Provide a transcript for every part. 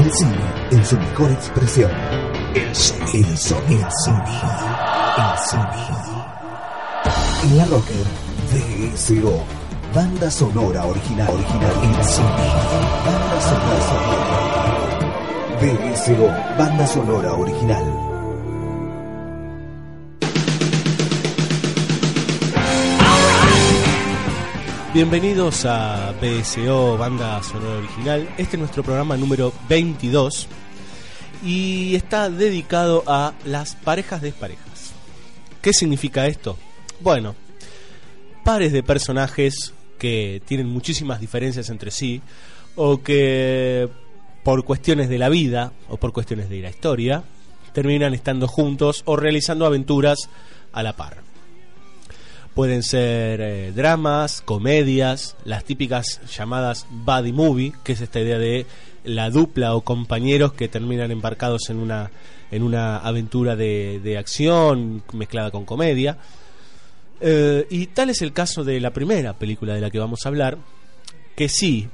El cine en su mejor expresión. El sonido. El sonido. El sonido. El sonido. En la Rocker, DSO. Banda sonora original. Original. El sonido. Banda sonora. DSO. Banda sonora original. Bienvenidos a BSO Banda Sonora Original. Este es nuestro programa número 22 y está dedicado a las parejas desparejas. ¿Qué significa esto? Bueno, pares de personajes que tienen muchísimas diferencias entre sí o que por cuestiones de la vida o por cuestiones de la historia terminan estando juntos o realizando aventuras a la par. Pueden ser eh, dramas, comedias, las típicas llamadas buddy movie, que es esta idea de la dupla o compañeros que terminan embarcados en una, en una aventura de, de acción mezclada con comedia. Eh, y tal es el caso de la primera película de la que vamos a hablar, que sí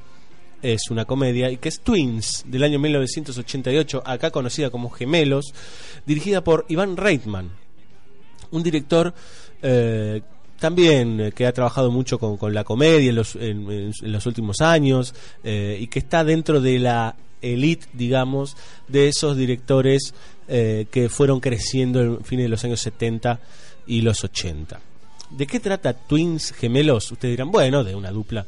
es una comedia y que es Twins del año 1988, acá conocida como Gemelos, dirigida por Iván Reitman, un director eh, también eh, que ha trabajado mucho con, con la comedia en los, en, los últimos años eh, y que está dentro de la elite, digamos, de esos directores eh, que fueron creciendo en fines de los años 70 y los 80. ¿De qué trata Twins Gemelos? Ustedes dirán, bueno, de una dupla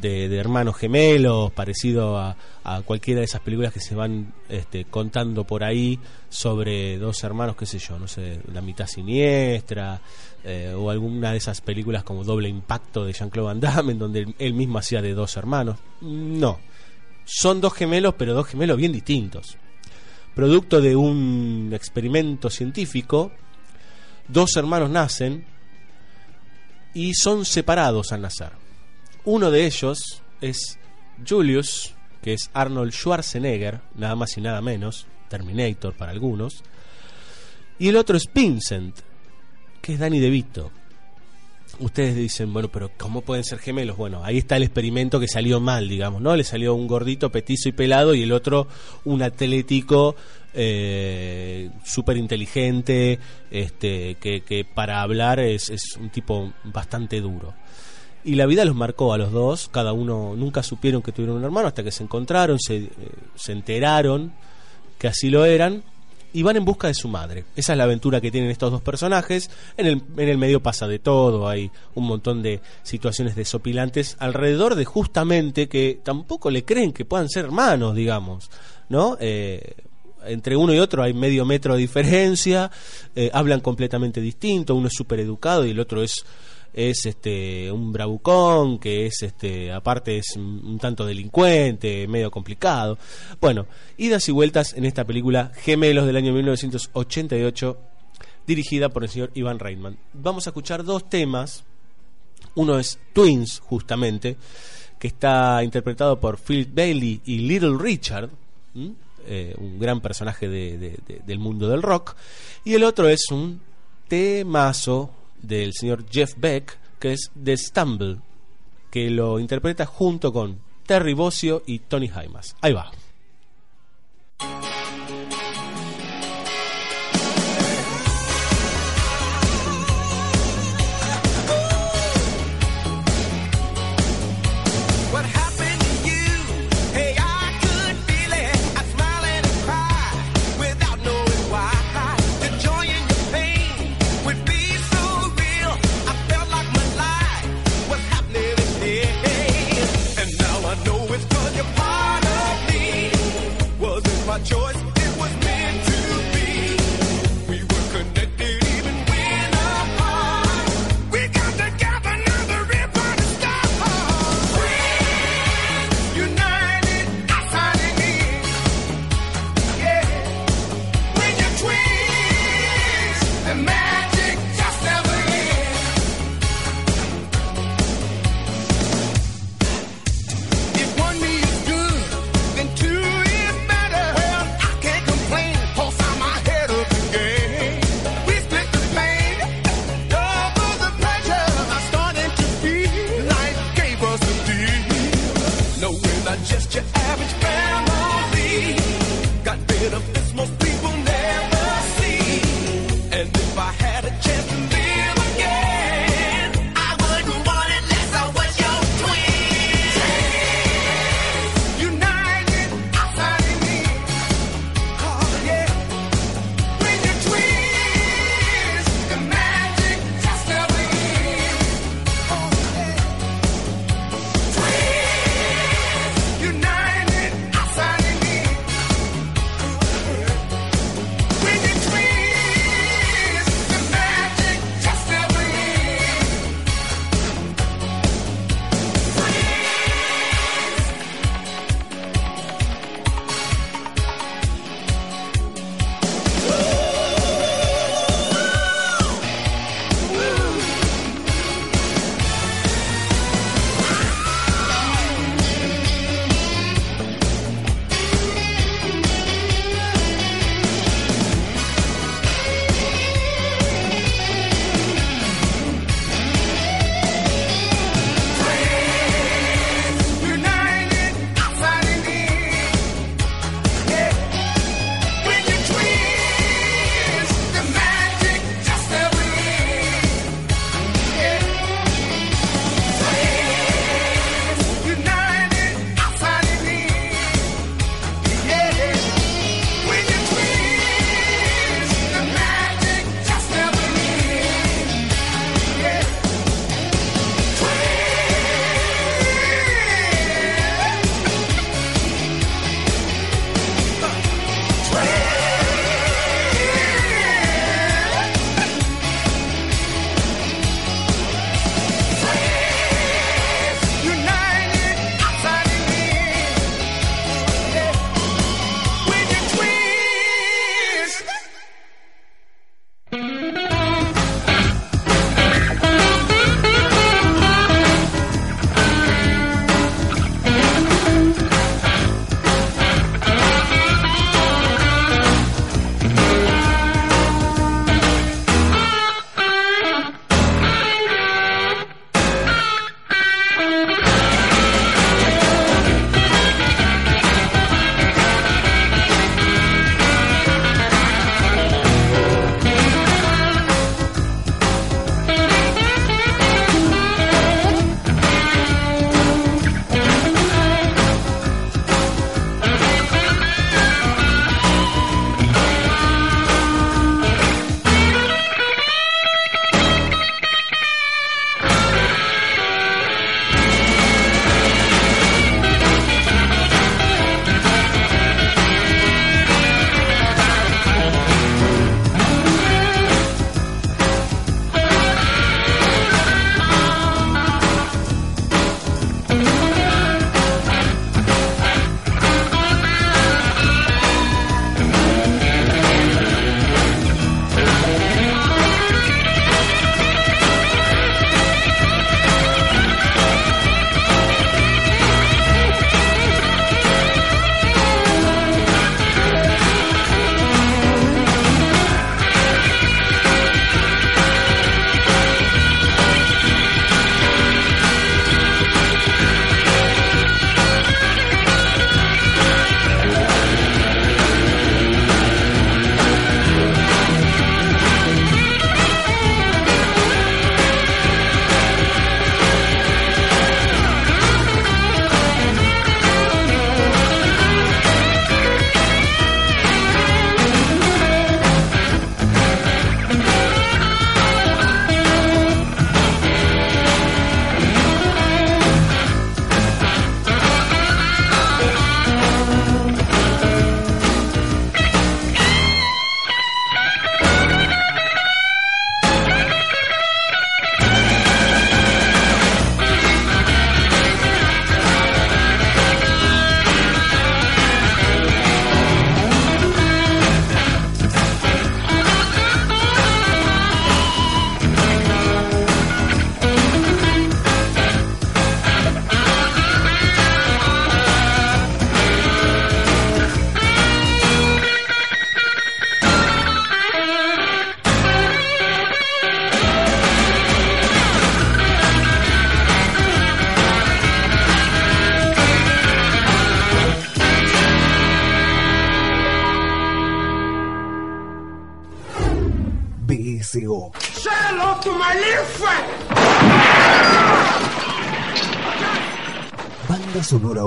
de, de hermanos gemelos, parecido a, a, cualquiera de esas películas que se van este, contando por ahí sobre dos hermanos, qué sé yo, no sé, La mitad siniestra, eh, o alguna de esas películas como Doble Impacto de Jean-Claude Van Damme, en donde él, mismo hacía de dos hermanos. No, son dos gemelos, pero dos gemelos bien distintos. Producto de un experimento científico, dos hermanos nacen y son separados al nacer. Uno de ellos es Julius, que es Arnold Schwarzenegger, nada más y nada menos, Terminator para algunos. Y el otro es Vincent, que es Danny DeVito. Ustedes dicen, bueno, pero ¿cómo pueden ser gemelos? Bueno, ahí está el experimento que salió mal, digamos, ¿no? Le salió un gordito, petizo y pelado y el otro un atlético eh, súper inteligente, este, que, para hablar es, es un tipo bastante duro y la vida los marcó a los dos, cada uno nunca supieron que tuvieron un hermano hasta que se encontraron, se, eh, se, enteraron que así lo eran y van en busca de su madre. Esa es la aventura que tienen estos dos personajes. En el, en el medio pasa de todo, hay un montón de situaciones desopilantes alrededor de justamente que tampoco le creen que puedan ser hermanos, digamos, ¿no? Eh, entre uno y otro hay medio metro de diferencia, eh, hablan completamente distinto, uno es súper educado y el otro es es este un bravucón que es este aparte es un, tanto delincuente medio complicado. Bueno idas y vueltas en esta película Gemelos del año 1988 dirigida por el señor Ivan Reitman. Vamos a escuchar dos temas. Uno es Twins justamente que está interpretado por Phil Bailey y Little Richard eh, un gran personaje de, de, de, del mundo del rock. Y el otro es un temazo del señor Jeff Beck, que es The Stumble, que lo interpreta junto con Terry Bossio y Tony Jaimas. Ahí va.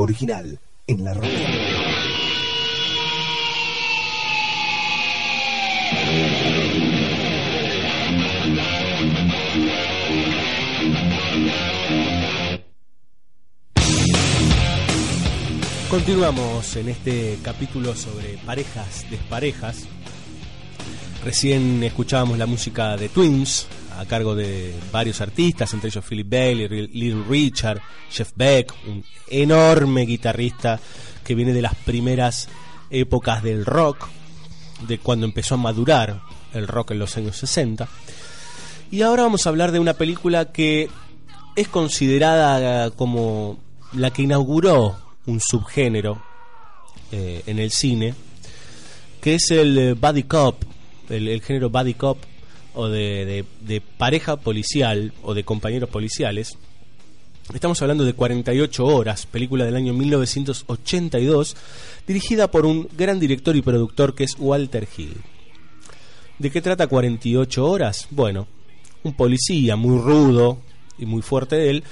Original en la roca. Continuamos en este capítulo sobre parejas desparejas. Recién escuchábamos la música de Twins a cargo de varios artistas, entre ellos Philip Bailey, Little Richard, Jeff Beck, un enorme guitarrista que viene de las primeras épocas del rock, de cuando empezó a madurar el rock en los años 60. Y ahora vamos a hablar de una película que es considerada como la que inauguró un subgénero eh, en el cine, que es el eh, buddy cop, el, género buddy cop o de, pareja policial o de compañeros policiales. Estamos hablando de 48 horas, película del año 1982, dirigida por un gran director y productor que es Walter Hill. ¿De qué trata 48 horas? Bueno, un policía muy rudo y muy fuerte de él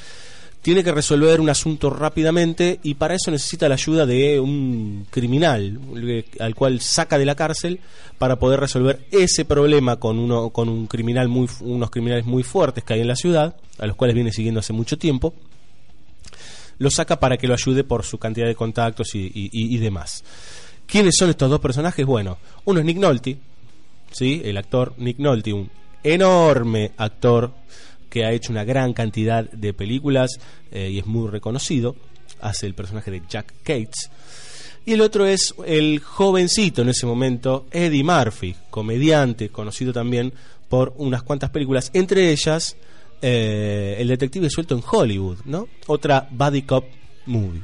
tiene que resolver un asunto rápidamente y para eso necesita la ayuda de un criminal al cual saca de la cárcel para poder resolver ese problema con uno con un criminal muy unos criminales muy fuertes que hay en la ciudad a los cuales viene siguiendo hace mucho tiempo lo saca para que lo ayude por su cantidad de contactos y, demás. Quiénes son estos dos personajes bueno uno es Nick Nolte sí el actor Nick Nolte un enorme actor que ha hecho una gran cantidad de películas eh, y es muy reconocido. Hace el personaje de Jack Cates. Y el otro es el jovencito en ese momento, Eddie Murphy, comediante, conocido también por unas cuantas películas, entre ellas eh, El detective suelto en Hollywood, ¿no? Otra Buddy Cop movie.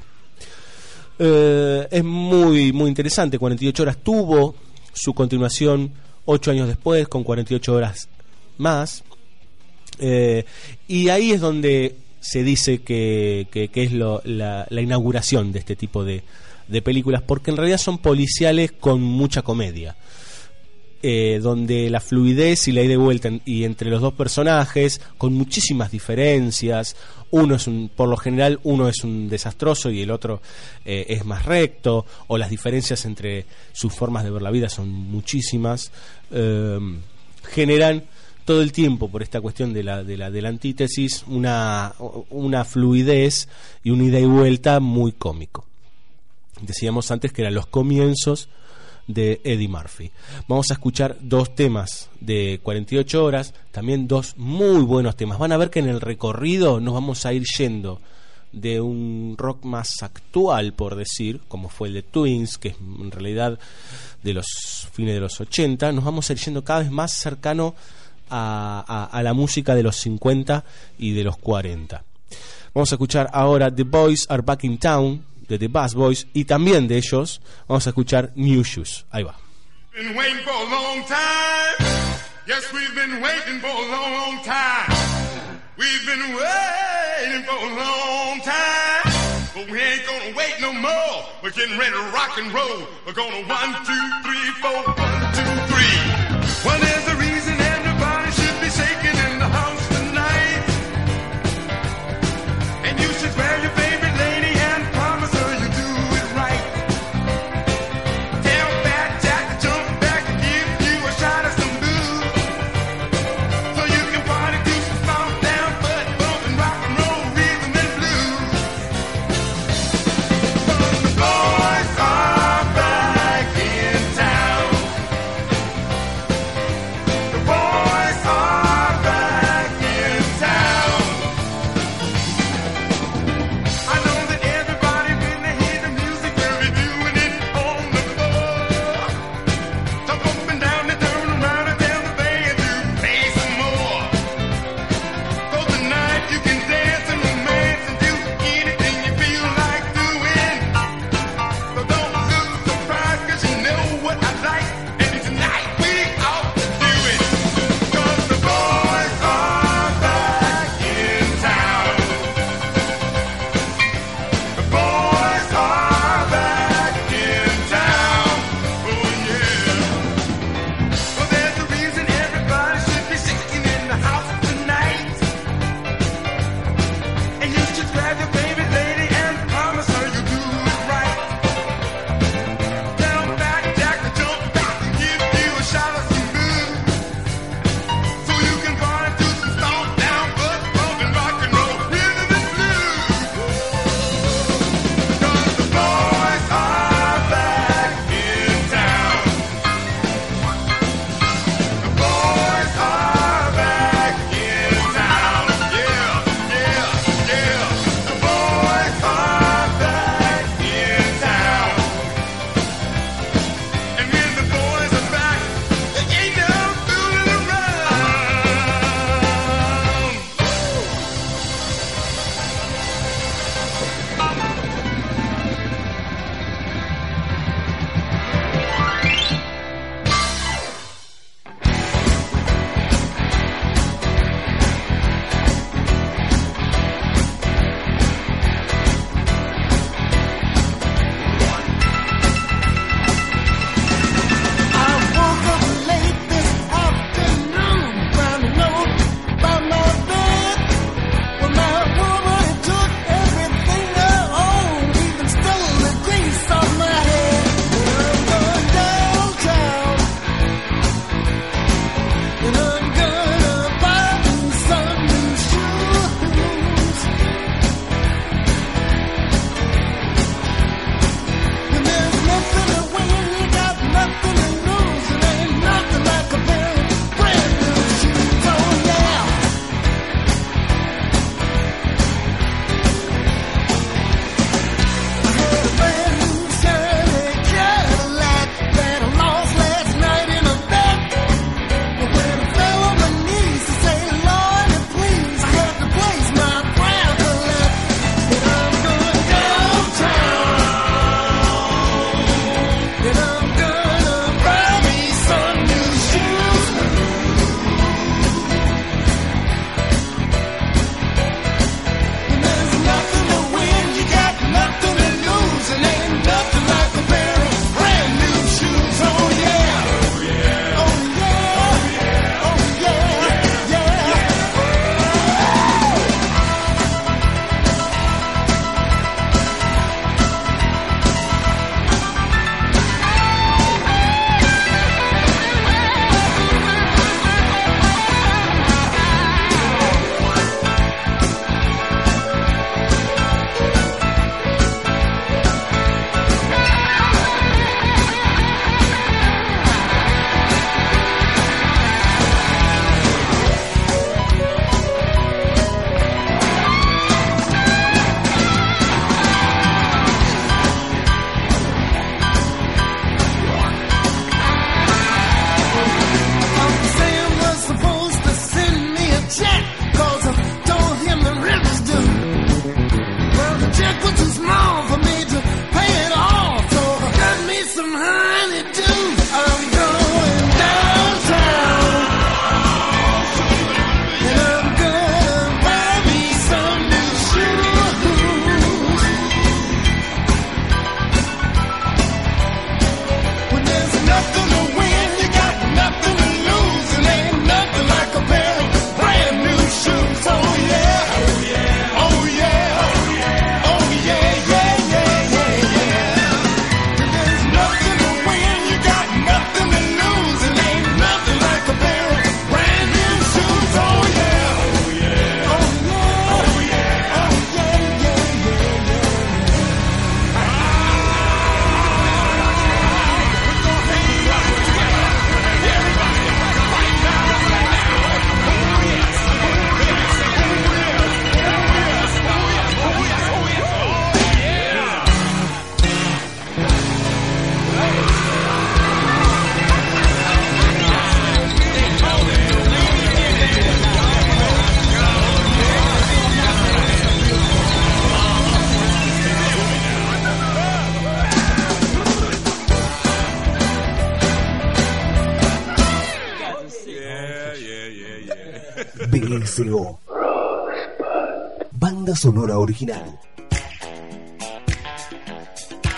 Eh, es muy, muy interesante. 48 horas tuvo su continuación 8 años después, con 48 horas más. Eh, y ahí es donde se dice que, es la, inauguración de este tipo de, películas, porque en realidad son policiales con mucha comedia. Eh, donde la fluidez y la ida y vuelta y entre los dos personajes, con muchísimas diferencias, uno es un, por lo general uno es un desastroso y el otro eh, es más recto, o las diferencias entre sus formas de ver la vida son muchísimas, generan todo el tiempo por esta cuestión de la, de la, de la antítesis una, una fluidez y una ida y vuelta muy cómico. Decíamos antes que eran los comienzos de Eddie Murphy. Vamos a escuchar dos temas de 48 horas, también dos muy buenos temas. Van a ver que en el recorrido nos vamos a ir yendo de un rock más actual, por decir, como fue el de Twins, que es en realidad de los fines de los 80, nos vamos a ir yendo cada vez más cercano la música de los 50 y de los 40. Vamos a escuchar ahora The Boys Are Back in Town de The Bass Boys y también de ellos vamos a escuchar New Shoes. Ahí va. But we ain't gonna wait no more. We're getting ready to rock and roll. We're gonna one, two, three, four, one, two.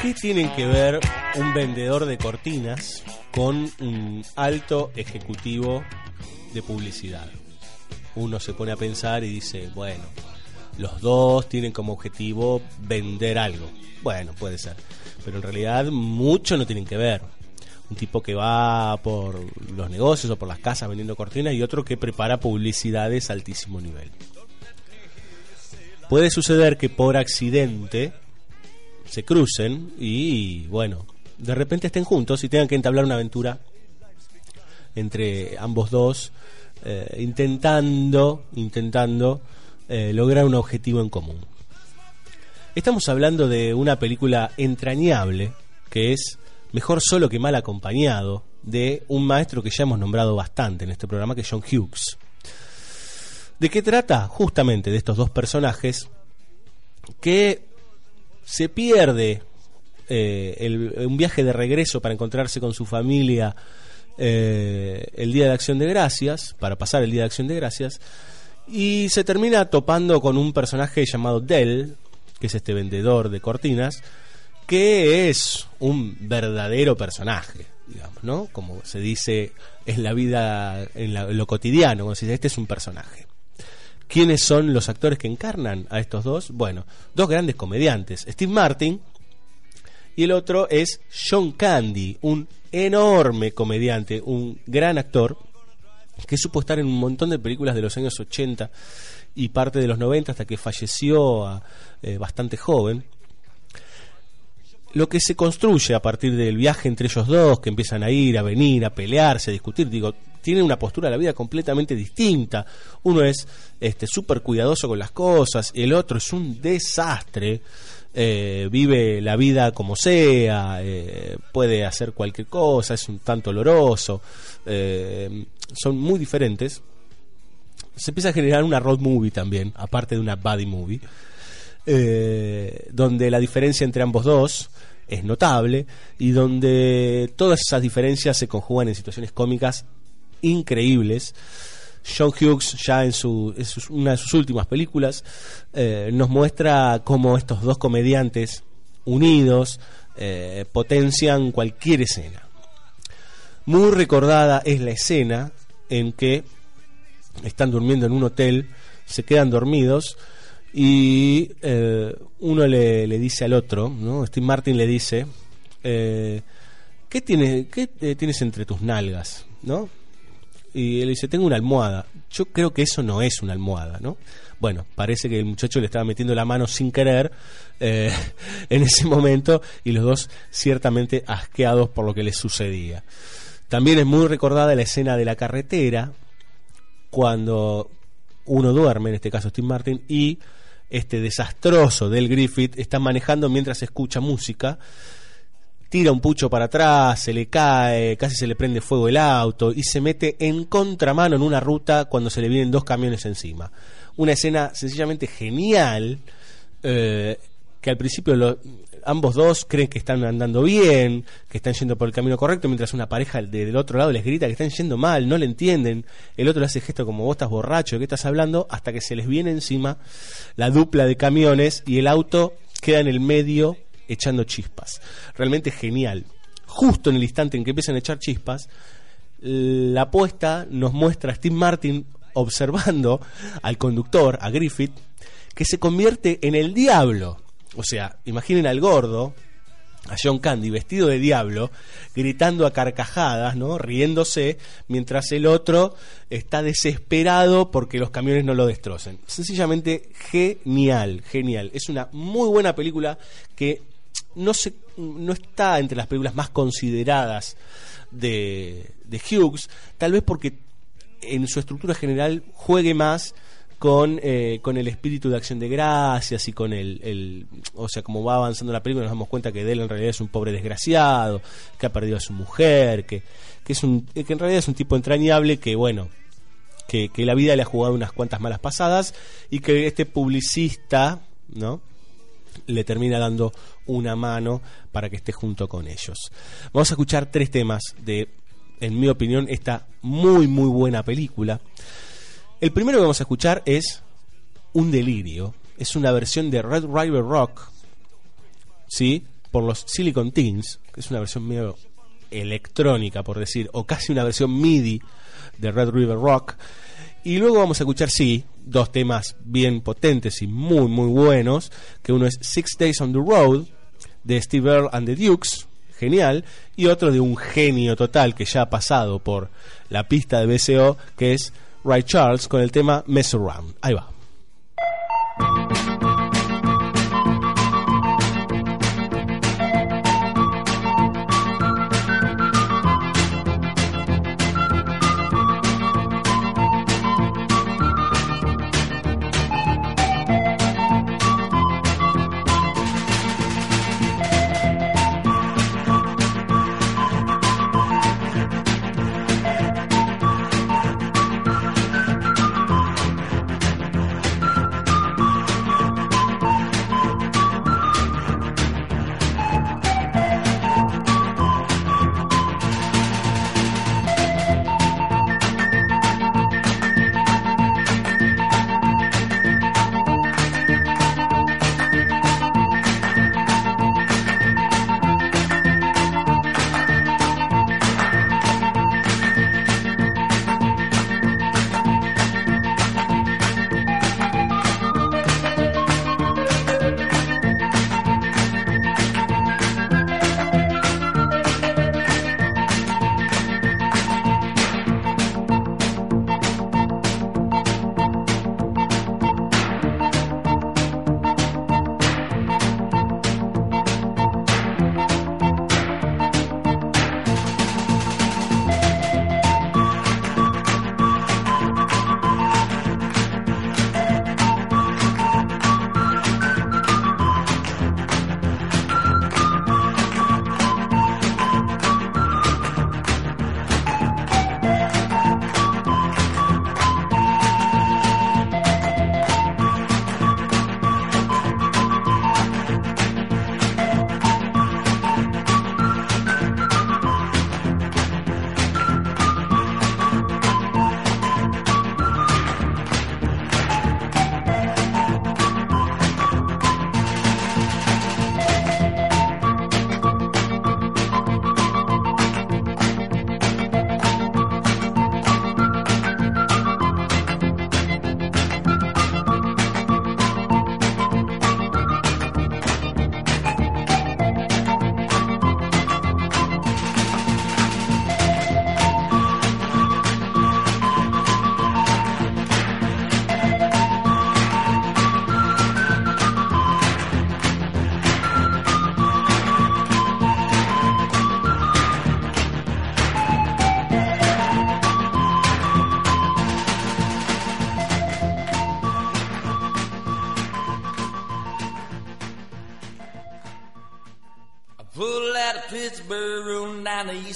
¿Qué tienen que ver un vendedor de cortinas con un alto ejecutivo de publicidad? Uno se pone a pensar y dice, bueno, los dos tienen como objetivo vender algo. Bueno, puede ser. Pero en realidad mucho no tienen que ver. Un tipo que va por los negocios o por las casas vendiendo cortinas y otro que prepara publicidades a altísimo nivel. Puede suceder que por accidente se crucen y, bueno, de repente estén juntos y tengan que entablar una aventura entre ambos dos, eh, intentando, intentando eh, lograr un objetivo en común. Estamos hablando de una película entrañable que es Mejor solo que mal acompañado de un maestro que ya hemos nombrado bastante en este programa que es John Hughes. ¿De qué trata? Justamente de estos dos personajes que se pierde eh, un viaje de regreso para encontrarse con su familia eh, el día de Acción de Gracias, para pasar el día de Acción de Gracias, y se termina topando con un personaje llamado Dell, que es este vendedor de cortinas, que es un verdadero personaje, digamos, ¿no? Como se dice, es la vida en, lo cotidiano, como se dice, este es un personaje. ¿Quiénes son los actores que encarnan a estos dos? Bueno, dos grandes comediantes, Steve Martin y el otro es John Candy, un enorme comediante, un gran actor que supo estar en un montón de películas de los años 80 y parte de los 90 hasta que falleció eh, bastante joven. Lo que se construye a partir del viaje entre ellos dos, que empiezan a ir, a venir, a pelearse, a discutir, digo, tienen una postura de la vida completamente distinta. Uno es este súper cuidadoso con las cosas, el otro es un desastre. Eh, vive la vida como sea, eh, puede hacer cualquier cosa, es un tanto oloroso, eh, son muy diferentes. Se empieza a generar una road movie también, aparte de una body movie, donde la diferencia entre ambos dos es notable y donde todas esas diferencias se conjugan en situaciones cómicas increíbles. John Hughes ya en, su, una de sus últimas películas eh, nos muestra cómo estos dos comediantes unidos eh, potencian cualquier escena. Muy recordada es la escena en que están durmiendo en un hotel, se quedan dormidos y eh, uno le, dice al otro, ¿no? Steve Martin le dice, ¿qué, tiene, ¿qué tienes entre tus nalgas? ¿no? y él dice, tengo una almohada. Yo creo que eso no es una almohada, ¿no? Bueno, parece que el muchacho le estaba metiendo la mano sin querer eh, en ese momento y los dos ciertamente asqueados por lo que les sucedía. También es muy recordada la escena de la carretera cuando uno duerme, en este caso Steve Martin, y este desastroso del Griffith está manejando mientras escucha música tira un pucho para atrás, se le cae, casi se le prende fuego el auto y se mete en contramano en una ruta cuando se le vienen dos camiones encima. Una escena sencillamente genial, eh, que al principio ambos dos creen que están andando bien, que están yendo por el camino correcto, mientras una pareja del otro lado les grita que están yendo mal, no le entienden, el otro le hace gesto como vos estás borracho, ¿de qué estás hablando? Hasta que se les viene encima la dupla de camiones y el auto queda en el medio echando chispas. Realmente genial. Justo en el instante en que empiezan a echar chispas, la apuesta nos muestra a Steve Martin observando al conductor, a Griffith, que se convierte en el diablo. O sea, imaginen al gordo, a John Candy vestido de diablo, gritando a carcajadas, ¿no? riéndose, mientras el otro está desesperado porque los camiones no lo destrocen. Sencillamente genial, genial. Es una muy buena película que no, se, no está entre las películas más consideradas de, de Hughes, tal vez porque en su estructura general juegue más con, eh, con el espíritu de acción de gracias y con el, el, o sea, como va avanzando la película nos damos cuenta que él en realidad es un pobre desgraciado, que ha perdido a su mujer, que, que, es un, que en realidad es un tipo entrañable que, bueno, que, que la vida le ha jugado unas cuantas malas pasadas y que este publicista, ¿no? le termina dando una mano para que esté junto con ellos. Vamos a escuchar tres temas de, en mi opinión, esta muy muy buena película. El primero que vamos a escuchar es Un Delirio. Es una versión de Red River Rock, ¿sí? Por los Silicon Teens, que es una versión medio electrónica, por decir, o casi una versión MIDI de Red River Rock. Y luego vamos a escuchar, sí, dos temas bien potentes y muy, muy buenos, que uno es Six Days on the Road, de Steve Earle and the Dukes, genial, y otro de un genio total que ya ha pasado por la pista de BCO, que es Ray Charles, con el tema Mess Around. Ahí va.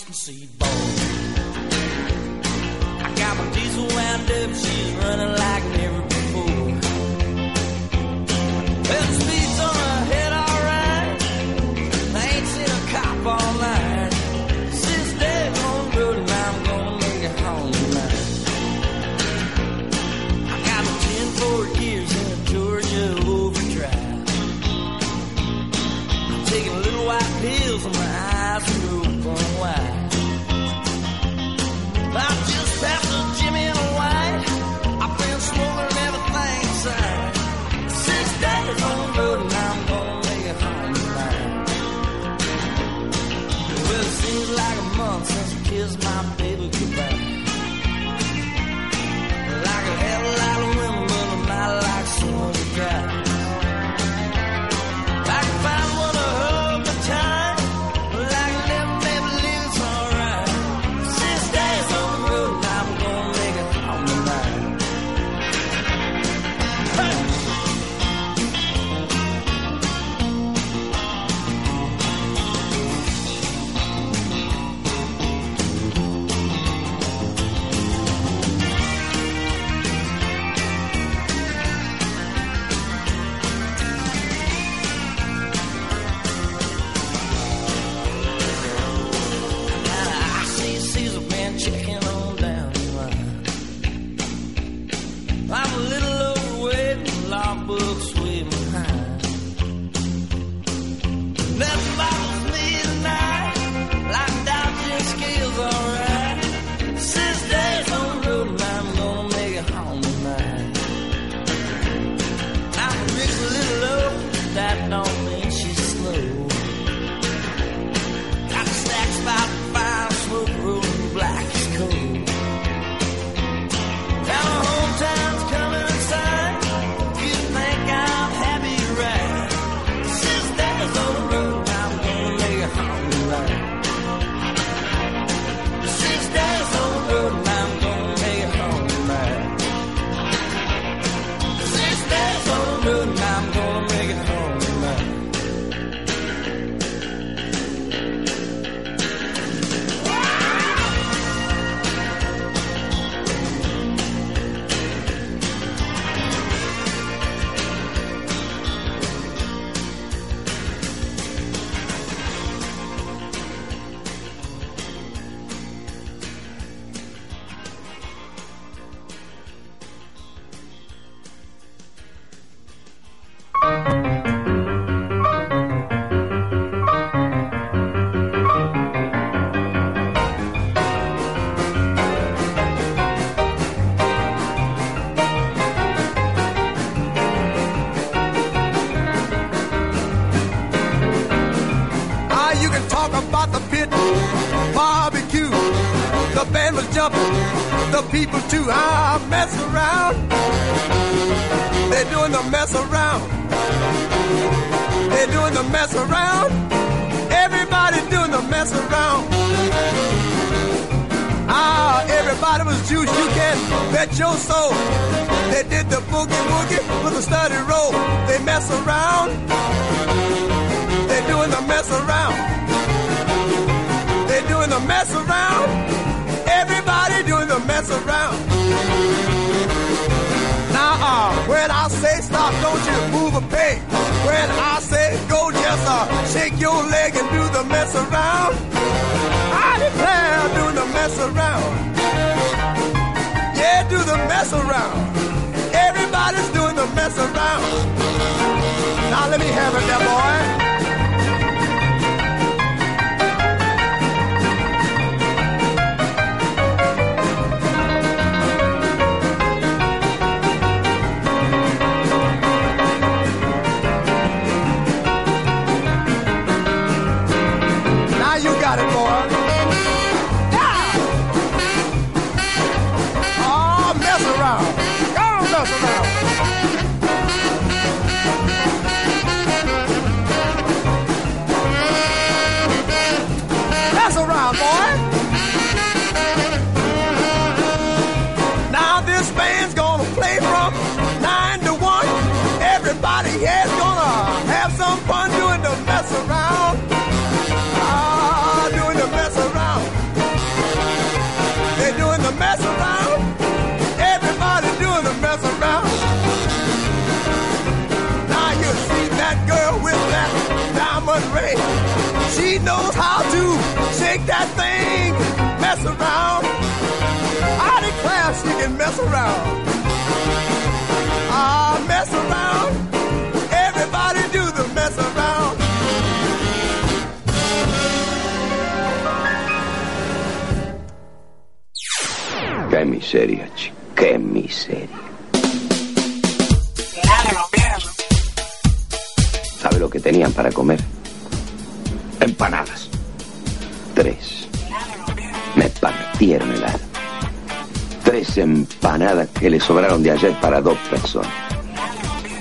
mustn't.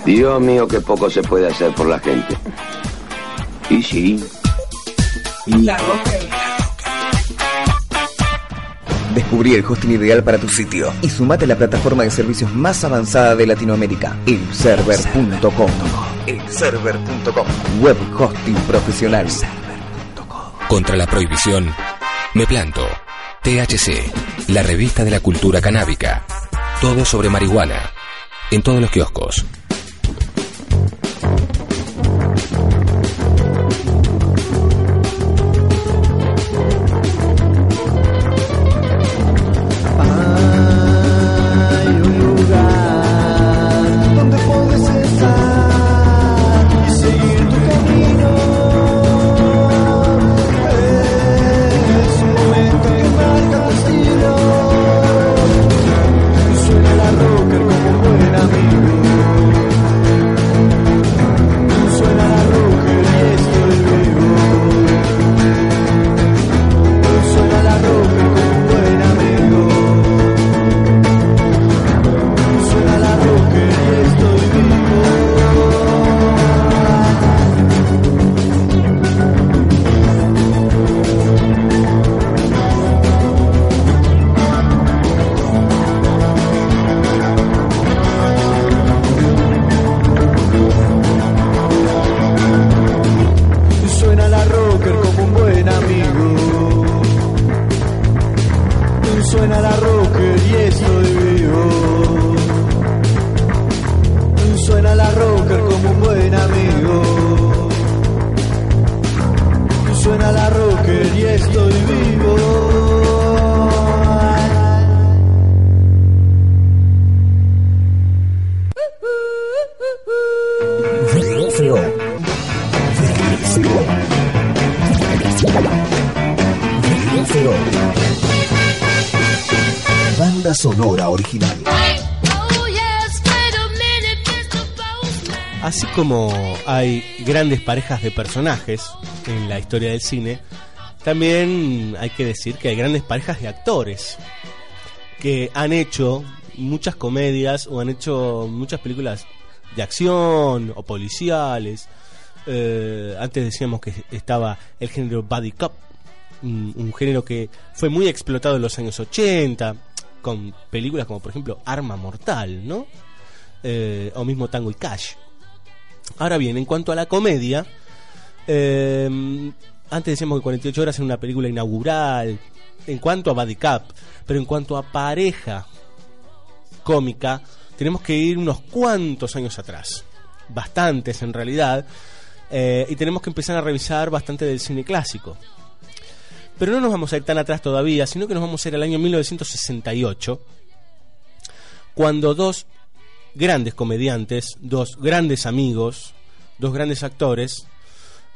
Dios mío, qué poco se puede hacer por la gente. Y sí. La la. Descubrí el hosting ideal para tu sitio y sumate a la plataforma de servicios más avanzada de Latinoamérica, elserver.com. Elserver.com. Web hosting profesional. Contra la prohibición, me planto. THC, la revista de la cultura canábica. Todo sobre marihuana. En todos los kioscos. como hay grandes parejas de personajes en la historia del cine, también hay que decir que hay grandes parejas de actores que han hecho muchas comedias o han hecho muchas películas de acción o policiales. Eh, antes decíamos que estaba el género Buddy Cop, un, género que fue muy explotado en los años 80, con películas como por ejemplo Arma Mortal, ¿no? Eh, o mismo Tango y Cash. Ahora bien, en cuanto a la comedia, eh, antes decíamos que 48 horas era una película inaugural, en cuanto a Buddy Cop, pero en cuanto a pareja cómica, tenemos que ir unos cuantos años atrás, bastantes en realidad, eh, y tenemos que empezar a revisar bastante del cine clásico. Pero no nos vamos a ir tan atrás todavía, sino que nos vamos a ir al año 1968, cuando dos grandes comediantes, dos grandes amigos, dos grandes actores,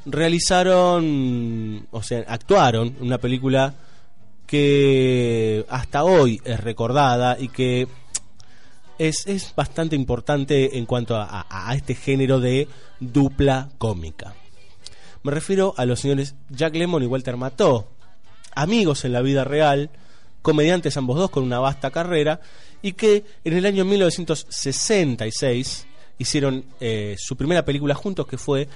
realizaron, o sea, actuaron una película que hasta hoy es recordada y que es, es bastante importante en cuanto a, a- este género de dupla cómica. Me refiero a los señores Jack Lemmon y Walter Matthau, amigos en la vida real, comediantes ambos dos con una vasta carrera, y que en el año 1966 hicieron eh, su primera película juntos que fue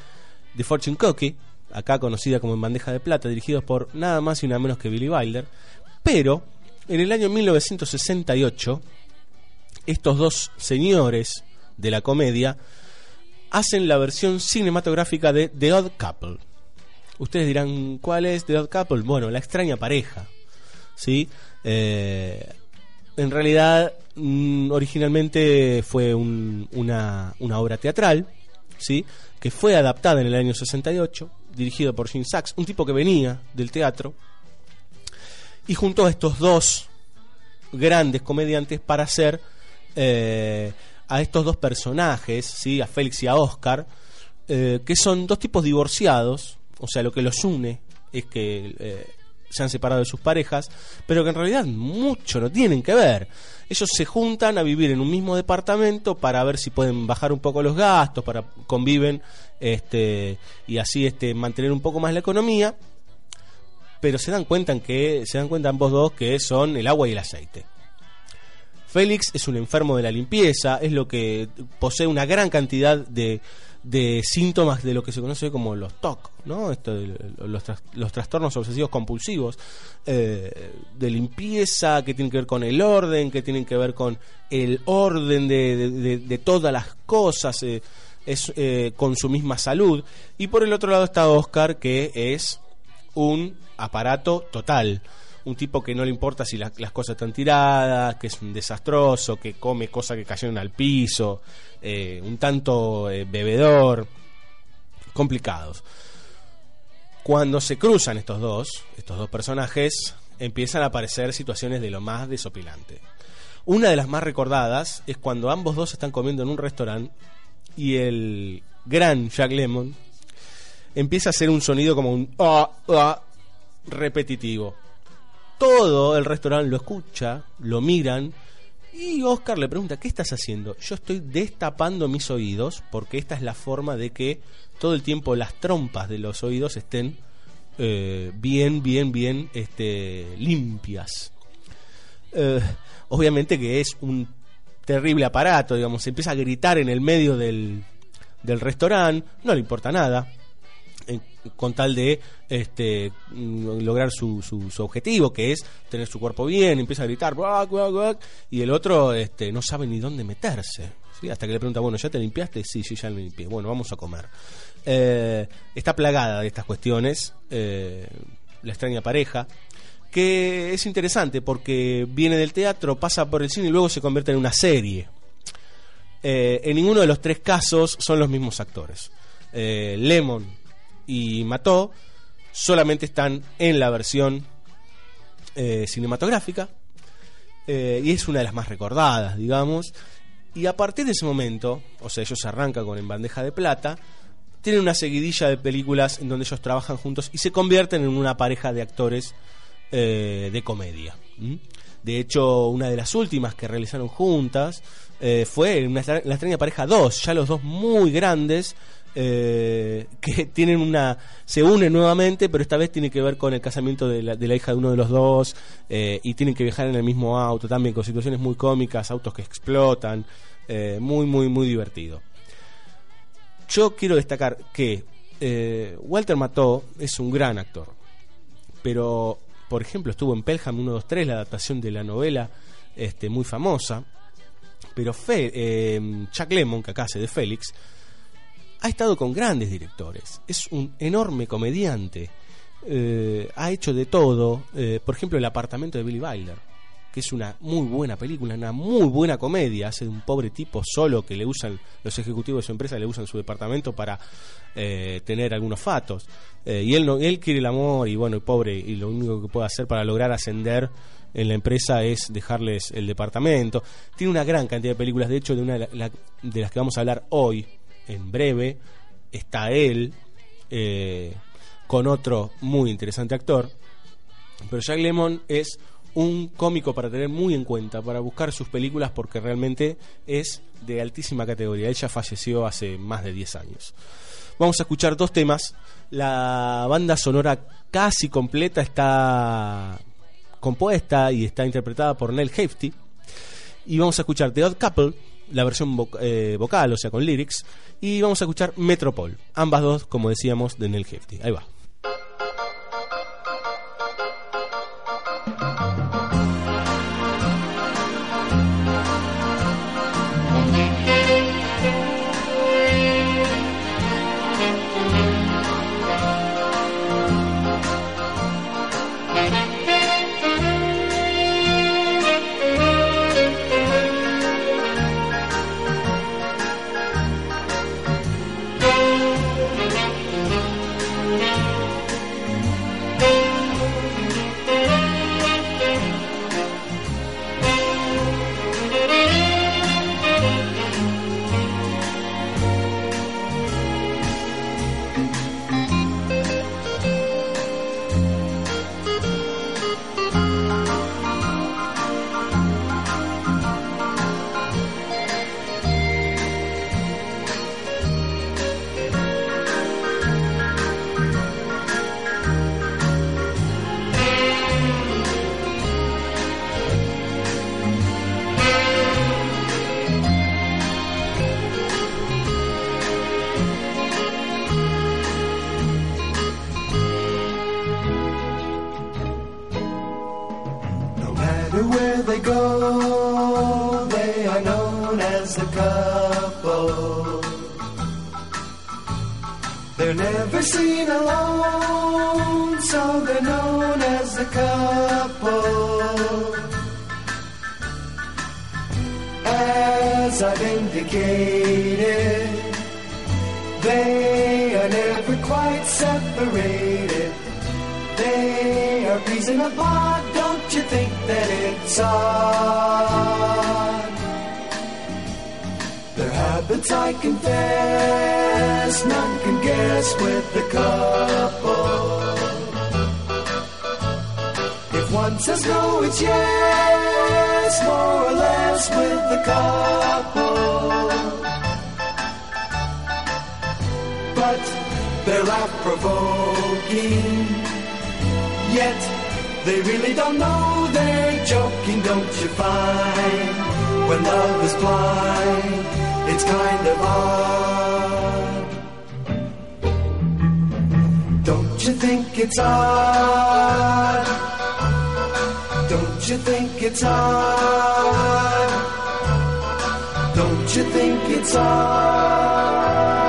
The Fortune Cookie, acá conocida como En Bandeja de Plata, dirigidos por nada más y nada menos que Billy Wilder. Pero en el año 1968, estos dos señores de la comedia hacen la versión cinematográfica de The Odd Couple. Ustedes dirán, ¿cuál es The Odd Couple? Bueno, la extraña pareja. ¿Sí? Eh, en realidad, mm, originalmente fue un- una, obra teatral, ¿sí? Que fue adaptada en el año 68, dirigido por Gene Sachs, un tipo que venía del teatro, y juntó a estos dos grandes comediantes para hacer eh, a estos dos personajes, ¿sí? a Félix y a Oscar, eh, que son dos tipos divorciados, o sea, lo que los une es que se han separado de sus parejas, pero que en realidad mucho no tienen que ver. Ellos se juntan a vivir en un mismo departamento para ver si pueden bajar un poco los gastos, para conviven este, y así este, mantener un poco más la economía, pero se dan cuenta en que se dan cuenta ambos dos que son el agua y el aceite. Félix es un enfermo de la limpieza, es lo que posee una gran cantidad de, de síntomas de lo que se conoce como los TOC, ¿no? Esto los, los trastornos obsesivos compulsivos, eh, de limpieza, que tienen que ver con el orden, que tienen que ver con el orden de, de- de- de todas las cosas, eh, es eh, con su misma salud. Y por el otro lado está Oscar, que es un aparato total. Un tipo que no le importa si la- las cosas están tiradas, que es un desastroso, que come cosas que cayeron al piso, eh, un tanto eh, bebedor, complicados. Cuando se cruzan estos dos, estos dos personajes, empiezan a aparecer situaciones de lo más desopilante. Una de las más recordadas es cuando ambos dos están comiendo en un restaurante y el gran Jack Lemmon empieza a hacer un sonido como un ah, ah, repetitivo. Todo el restaurante lo escucha, lo miran y Oscar le pregunta, ¿qué estás haciendo? Yo estoy destapando mis oídos porque esta es la forma de que todo el tiempo las trompas de los oídos estén eh, bien, bien, bien este, limpias. Eh, obviamente que es un terrible aparato, digamos, se empieza a gritar en el medio del, del restaurante, no le importa nada, en- con tal de este, mm, lograr su, objetivo, que es tener su cuerpo bien, empieza a gritar, y el otro este, no sabe ni dónde meterse. ¿sí? Hasta que le pregunta, bueno, ¿ya te limpiaste? Sí, sí, ya me limpié. Bueno, vamos a comer. Eh, está plagada de estas cuestiones, eh, la extraña pareja, que es interesante porque viene del teatro, pasa por el cine y luego se convierte en una serie. Eh, en ninguno de los tres casos son los mismos actores. Eh, Lemon y Mató solamente están en la versión eh, cinematográfica eh, y es una de las más recordadas, digamos. Y a partir de ese momento, o sea, ellos arrancan con En Bandeja de Plata, tienen una seguidilla de películas en donde ellos trabajan juntos y se convierten en una pareja de actores eh, de comedia. De hecho, una de las últimas que realizaron juntas fue La extraña pareja 2, ya los dos muy grandes, eh, que tienen una se unen nuevamente, pero esta vez tiene que ver con el casamiento de la, hija de uno de los dos eh, y tienen que viajar en el mismo auto también con situaciones muy cómicas, autos que explotan, eh, muy muy muy divertido. Yo quiero destacar que Walter Matthau es un gran actor, pero por ejemplo estuvo en Pelham 123, la adaptación de la novela este, muy famosa, pero Fe, Chuck Lemon, que acá hace de Félix, ha estado con grandes directores, es un enorme comediante, eh, ha hecho de todo, eh, por ejemplo el apartamento de Billy Wilder, que es una muy buena película, una muy buena comedia, hace de un pobre tipo solo que le usan, los ejecutivos de su empresa le usan su departamento para eh, tener algunos fatos, Eh, y él, no, él quiere el amor y bueno, el pobre, y lo único que puede hacer para lograr ascender en la empresa es dejarles el departamento. Tiene una gran cantidad de películas, de hecho, de una de, la- de las que vamos a hablar hoy, en breve, está él, eh, con otro muy interesante actor. Pero Jack Lemmon es un cómico para tener muy en cuenta, para buscar sus películas porque realmente es de altísima categoría. Él ya falleció hace más de 10 años. Vamos a escuchar dos temas. La banda sonora casi completa está compuesta y está interpretada por Nell Hefty. Y vamos a escuchar The Odd Couple, la versión eh, vocal, o sea, con lyrics. Y vamos a escuchar Metropol, ambas dos, como decíamos, de Nell Hefty. Ahí va. Where they go, they are known as a couple. They're never seen alone, so they're known as a couple. As I've indicated, they are never quite separated. They are apart, don't you think that it's odd? Their habits, I confess, none can guess with the couple. If one says no, it's yes, more or less with the couple. But they're laugh provoking. Yet they really don't know they're joking, don't you find? When love is blind, it's kind of odd. Don't you think it's odd? Don't you think it's odd? Don't you think it's odd?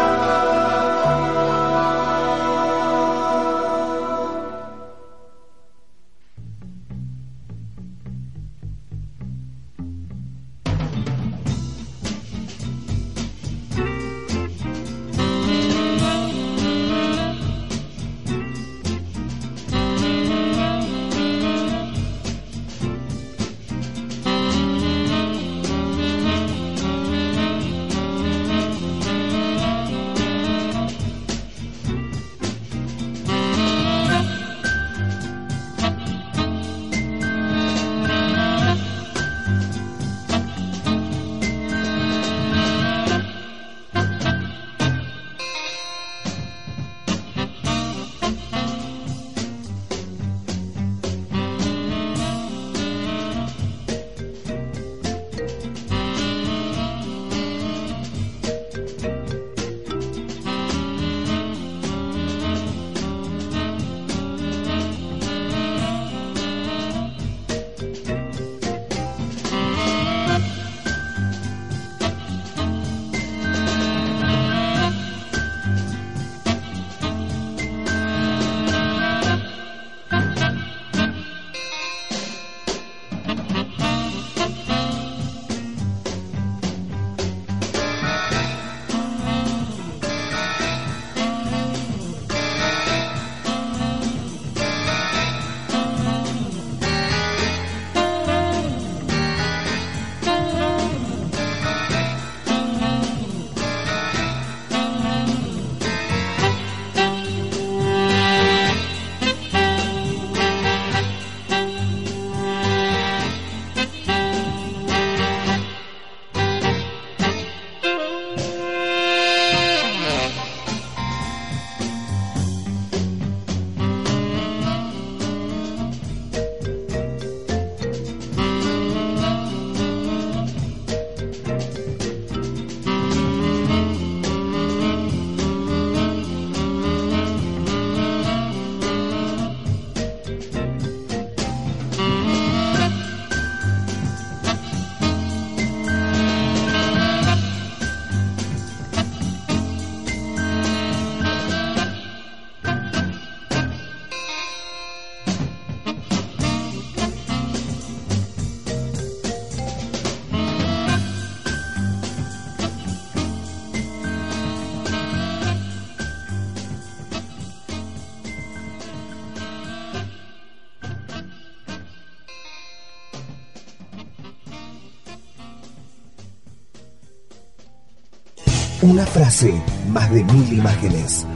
Una frase, más de mil imágenes.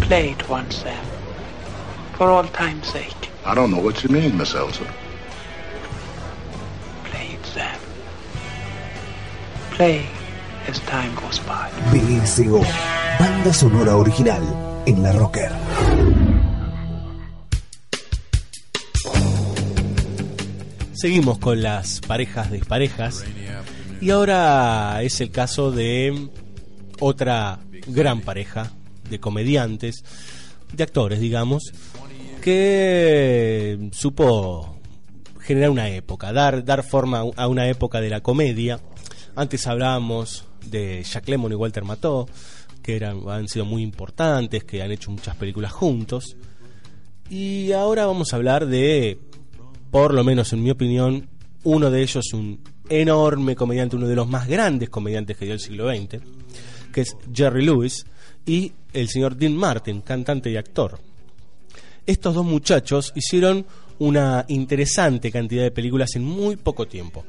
Play it once, Sam. For all time's sake. I don't know what you mean, Miss Elsa. Play it, Sam. Play as time goes by. BSO, banda sonora original en la Rocker. Seguimos con las parejas desparejas y ahora es el caso de otra gran pareja de comediantes, de actores, digamos, que supo generar una época, dar, dar forma a una época de la comedia. Antes hablábamos de Jack Lemmon y Walter Matthau, que eran, han sido muy importantes, que han hecho muchas películas juntos. Y ahora vamos a hablar de, por lo menos en mi opinión, uno de ellos, un enorme comediante, uno de los más grandes comediantes que dio el siglo XX, que es Jerry Lewis, y el señor Dean Martin, cantante y actor. Estos dos muchachos hicieron una interesante cantidad de películas en muy poco tiempo.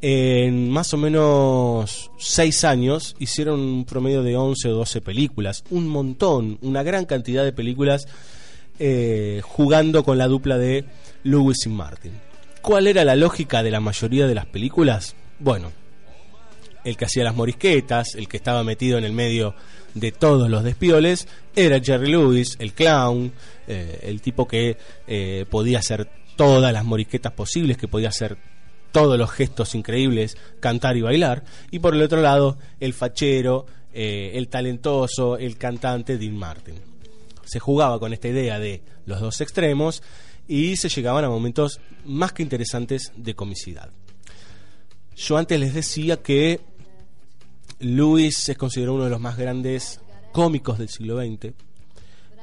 En más o menos seis años hicieron un promedio de 11 o 12 películas, un montón, una gran cantidad de películas eh, jugando con la dupla de Lewis y Martin. ¿Cuál era la lógica de la mayoría de las películas? Bueno, el que hacía las morisquetas, el que estaba metido en el medio de todos los despioles, era Jerry Lewis, el clown, eh, el tipo que eh, podía hacer todas las morisquetas posibles, que podía hacer todos los gestos increíbles, cantar y bailar. Y por el otro lado, el fachero, eh, el talentoso, el cantante Dean Martin. Se jugaba con esta idea de los dos extremos y se llegaban a momentos más que interesantes de comicidad. Yo antes les decía que Lewis es considerado uno de los más grandes cómicos del siglo XX.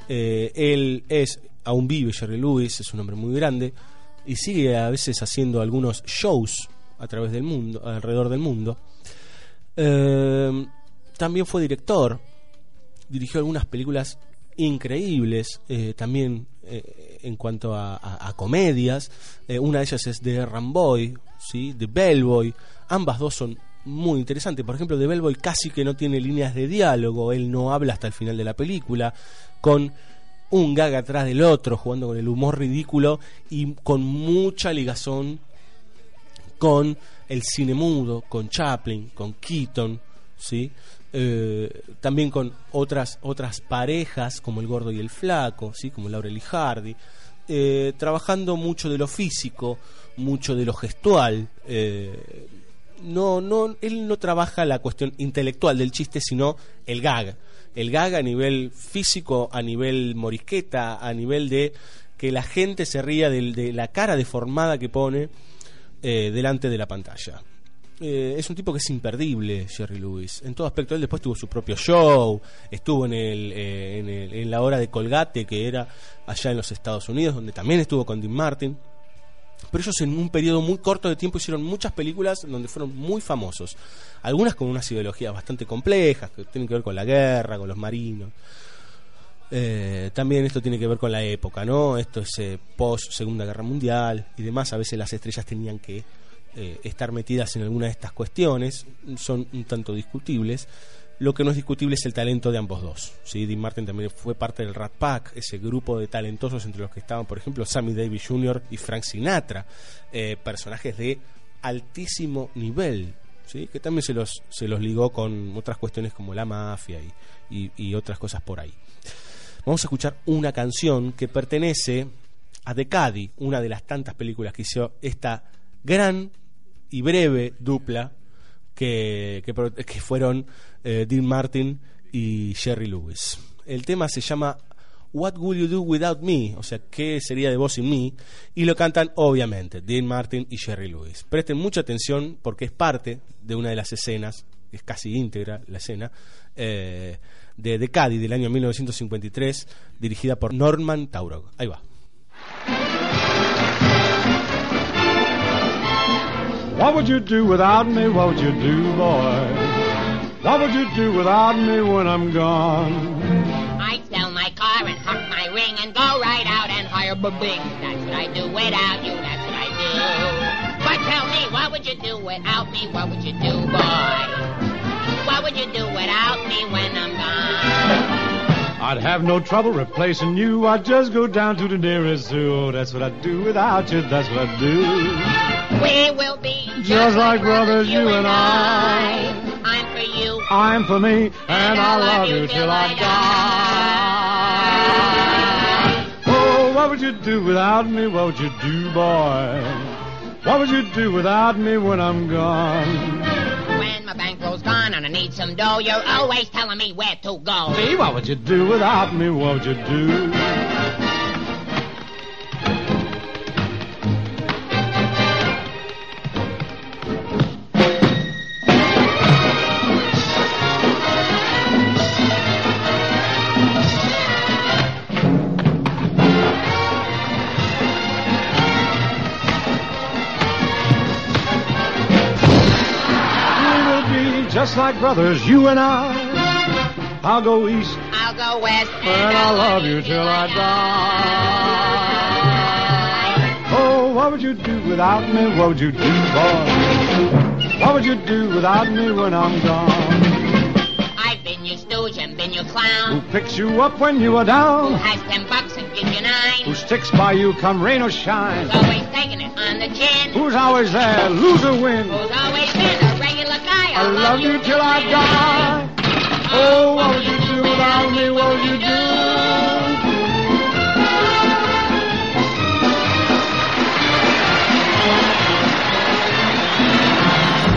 Eh, él es, aún vive Jerry Lewis, es un hombre muy grande y sigue a veces haciendo algunos shows a través del mundo, alrededor del mundo. Eh, también fue director, dirigió algunas películas increíbles, eh, también en cuanto a, a- comedias. Una de ellas es de Ramboy, ¿sí? de Bellboy. Ambas dos son muy interesantes. Por ejemplo, de Bellboy casi que no tiene líneas de diálogo, él no habla hasta el final de la película, con un gag atrás del otro, jugando con el humor ridículo y con mucha ligazón con el cine mudo, con Chaplin, con Keaton, ¿sí? Eh, también con otras, otras parejas como el gordo y el flaco, ¿sí? como Laurel y Hardy, eh, trabajando mucho de lo físico, mucho de lo gestual. eh, no, no, él no trabaja la cuestión intelectual del chiste, sino el gag. El gag a nivel físico, a nivel morisqueta, a nivel de que la gente se ría del- de, la cara deformada que pone eh, delante de la pantalla. Eh, es un tipo que es imperdible, Jerry Lewis. En todo aspecto, él después tuvo su propio show, estuvo en, el, eh, en, el- en la hora de Colgate, que era allá en los Estados Unidos, donde también estuvo con Dean Martin. Pero ellos en un periodo muy corto de tiempo hicieron muchas películas donde fueron muy famosos. Algunas con unas ideologías bastante complejas, que tienen que ver con la guerra, con los marinos. Eh, también esto tiene que ver con la época, ¿no? Esto es eh, post Segunda Guerra Mundial y demás. A veces las estrellas tenían que eh, estar metidas en alguna de estas cuestiones. Son un tanto discutibles. Lo que no es discutible es el talento de ambos dos. ¿sí? Dean Martin también fue parte del Rat Pack, ese grupo de talentosos entre los que estaban, por ejemplo, Sammy Davis Jr. y Frank Sinatra, eh, personajes de altísimo nivel, ¿sí? que también se los, se los ligó con otras cuestiones como la mafia y, y- otras cosas por ahí. Vamos a escuchar una canción que pertenece a The Caddy, una de las tantas películas que hizo esta gran y breve dupla que, que, fueron eh, Dean Martin y Jerry Lewis. El tema se llama What Will You Do Without Me? O sea, ¿qué sería de vos sin mí? Y lo cantan, obviamente, Dean Martin y Jerry Lewis. Presten mucha atención porque es parte de una de las escenas, es casi íntegra la escena, eh, de The Caddy del año 1953, dirigida por Norman Taurog. Ahí va. What would you do without me? What would you do, boy? What would you do without me when I'm gone? I'd sell my car and huck my ring and go right out and hire a Bing. That's what I do without you. That's what I do. But tell me, what would you do without me? What would you do, boy? what would you do without me when I'm gone? I'd have no trouble replacing you. I'd just go down to the nearest zoo. That's what I'd do without you. That's what I'd do. We will be just, Just like brothers, you and I. I'm for you. I'm for me, and I'll love you till I die. Oh, what would you do without me? What would you do, boy? What would you do without me when I'm gone? When my bankroll's gone and I need some dough, you're always telling me where to go. Hey, what would you do without me? What would you do? Just like brothers, you and I. I'll go east I'll go west and I'll love you till I die. Oh, what would you do without me? What would you do, boy? What would you do without me when I'm gone? I've been your stooge and been your clown. Who picks you up when you are Who down? has ten bucks and gives you nine. Who sticks by you come rain or shine? Who's always taking it on the chin. Who's always there, lose or win? Who's always been a regular guy. I love you till I die. Oh, what would you do without me? What would you do?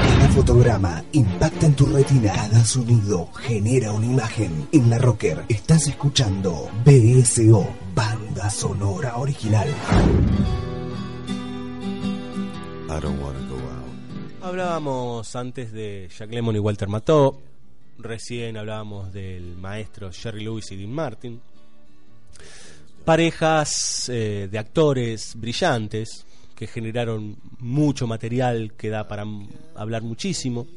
Cada fotograma impacta en tu retina. Cada sonido genera una imagen. En la Rocker estás escuchando BSO, banda sonora original. I don't want. Hablábamos antes de Jack Lemmon y Walter Mató. Recién hablábamos del maestro Jerry Lewis y Dean Martin. Parejas eh, de actores brillantes que generaron mucho material que da para hablar muchísimo.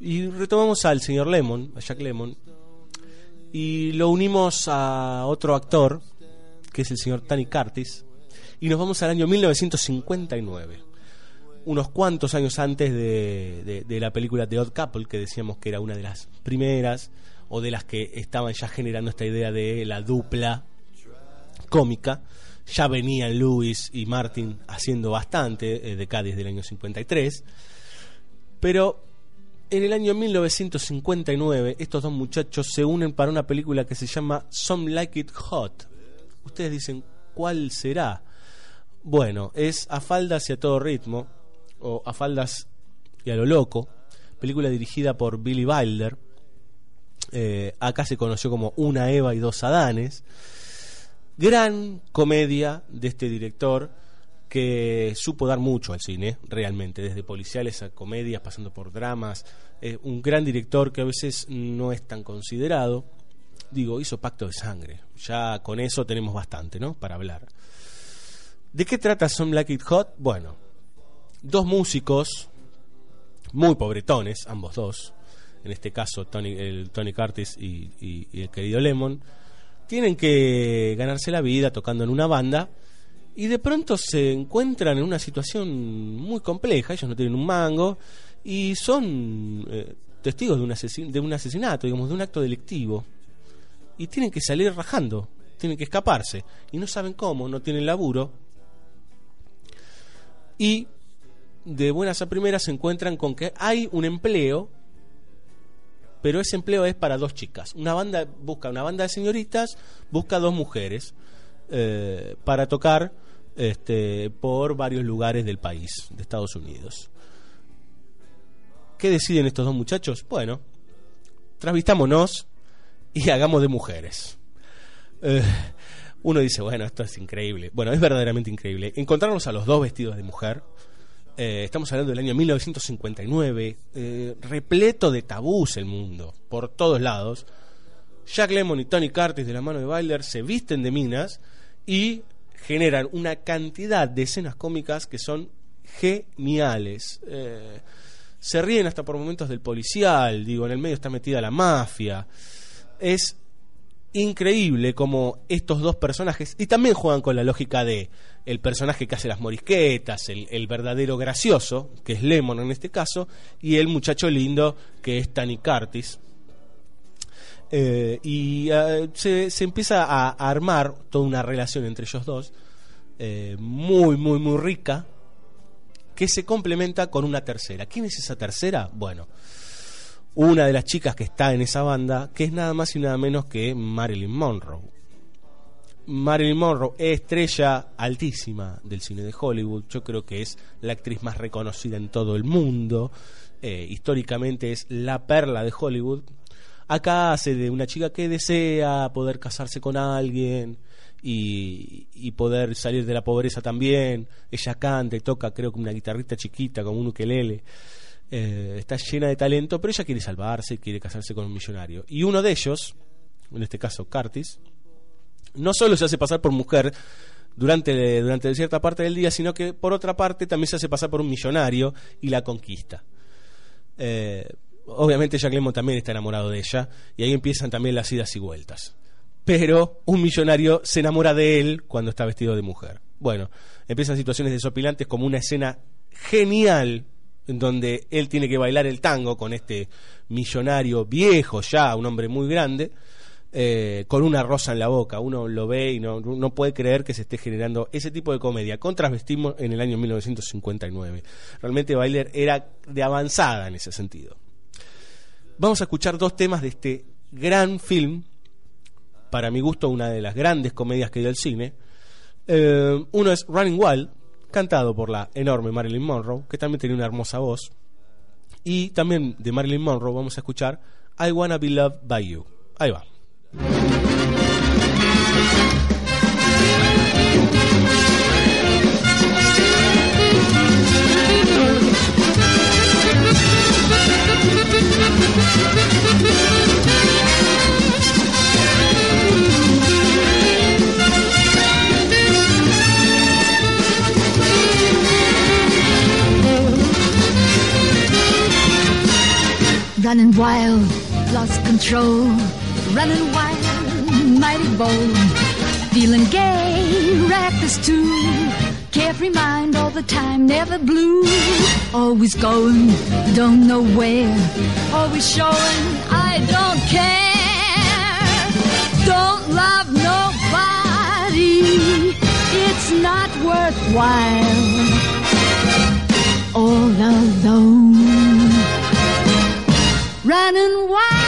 Y retomamos al señor Lemon, a Jack Lemmon, y lo unimos a otro actor, que es el señor Tony Curtis, y nos vamos al año 1959 unos cuantos años antes de, de- la película The Odd Couple, que decíamos que era una de las primeras, o de las que estaban ya generando esta idea de la dupla cómica. Ya venían Lewis y Martin haciendo bastante, eh, de Cádiz del año 53. Pero en el año 1959, estos dos muchachos se unen para una película que se llama Some Like It Hot. Ustedes dicen, ¿cuál será? Bueno, es A Faldas y a todo ritmo, o A Faldas y a lo loco, película dirigida por Billy Wilder. Eh, acá se conoció como Una Eva y dos Adanes. Gran comedia de este director que supo dar mucho al cine, realmente, desde policiales a comedias, pasando por dramas. Eh, un gran director que a veces no es tan considerado. Digo, hizo Pacto de Sangre. Ya con eso tenemos bastante, ¿no? Para hablar. ¿De qué trata Some Like It Hot? Bueno, dos músicos muy pobretones, ambos dos, en este caso Tony, el Tony Curtis y, el querido Lemon, tienen que ganarse la vida tocando en una banda y de pronto se encuentran en una situación muy compleja, ellos no tienen un mango y son eh, testigos de un, asesin- de un asesinato, digamos, de un acto delictivo y tienen que salir rajando, tienen que escaparse y no saben cómo, no tienen laburo. Y de buenas a primeras se encuentran con que hay un empleo, pero ese empleo es para dos chicas. Una banda busca una banda de señoritas, busca dos mujeres eh, para tocar este, por varios lugares del país, de Estados Unidos. ¿Qué deciden estos dos muchachos? Bueno, trasvistámonos y hagamos de mujeres. Eh, uno dice, bueno, esto es increíble. Bueno, es verdaderamente increíble. Encontrarnos a los dos vestidos de mujer. Eh, estamos hablando del año 1959, eh, repleto de tabús el mundo, por todos lados. Jack Lemmon y Tony Curtis de la mano de Wilder se visten de minas y generan una cantidad de escenas cómicas que son geniales. Eh, se ríen hasta por momentos del policial, digo, en el medio está metida la mafia. Es increíble como estos dos personajes, y también juegan con la lógica de el personaje que hace las morisquetas, el, el verdadero gracioso, que es Lemon en este caso, y el muchacho lindo, que es Tani Curtis. Eh, y eh, se, se empieza a, armar toda una relación entre ellos dos, eh, muy, muy, muy rica, que se complementa con una tercera. ¿Quién es esa tercera? Bueno, una de las chicas que está en esa banda, que es nada más y nada menos que Marilyn Monroe. Marilyn Monroe, estrella altísima del cine de Hollywood, yo creo que es la actriz más reconocida en todo el mundo, eh, históricamente es la perla de Hollywood. Acá hace de una chica que desea poder casarse con alguien y, poder salir de la pobreza también. Ella canta y toca, creo que una guitarrita chiquita, como un ukelele. Eh, está llena de talento, pero ella quiere salvarse, quiere casarse con un millonario. Y uno de ellos, en este caso Curtis, no solo se hace pasar por mujer durante, durante cierta parte del día, sino que por otra parte también se hace pasar por un millonario y la conquista. Eh, obviamente Jack también está enamorado de ella y ahí empiezan también las idas y vueltas. Pero un millonario se enamora de él cuando está vestido de mujer. Bueno, empiezan situaciones desopilantes como una escena genial en donde él tiene que bailar el tango con este millonario viejo ya, un hombre muy grande, eh, con una rosa en la boca. Uno lo ve y no, puede creer que se esté generando ese tipo de comedia. Con Transvestismo en el año 1959. Realmente Bailer era de avanzada en ese sentido. Vamos a escuchar dos temas de este gran film, para mi gusto una de las grandes comedias que dio el cine. Eh, uno es Running Wild, cantado por la enorme Marilyn Monroe, que también tenía una hermosa voz. Y también de Marilyn Monroe vamos a escuchar I Wanna Be Loved by You. Ahí va. Running wild, lost control. Running wild, bold. Feeling gay, reckless too. Carefree mind all the time, never blue. Always going, don't know where. Always showing, I don't care. Don't love nobody. It's not worthwhile. All alone running wild.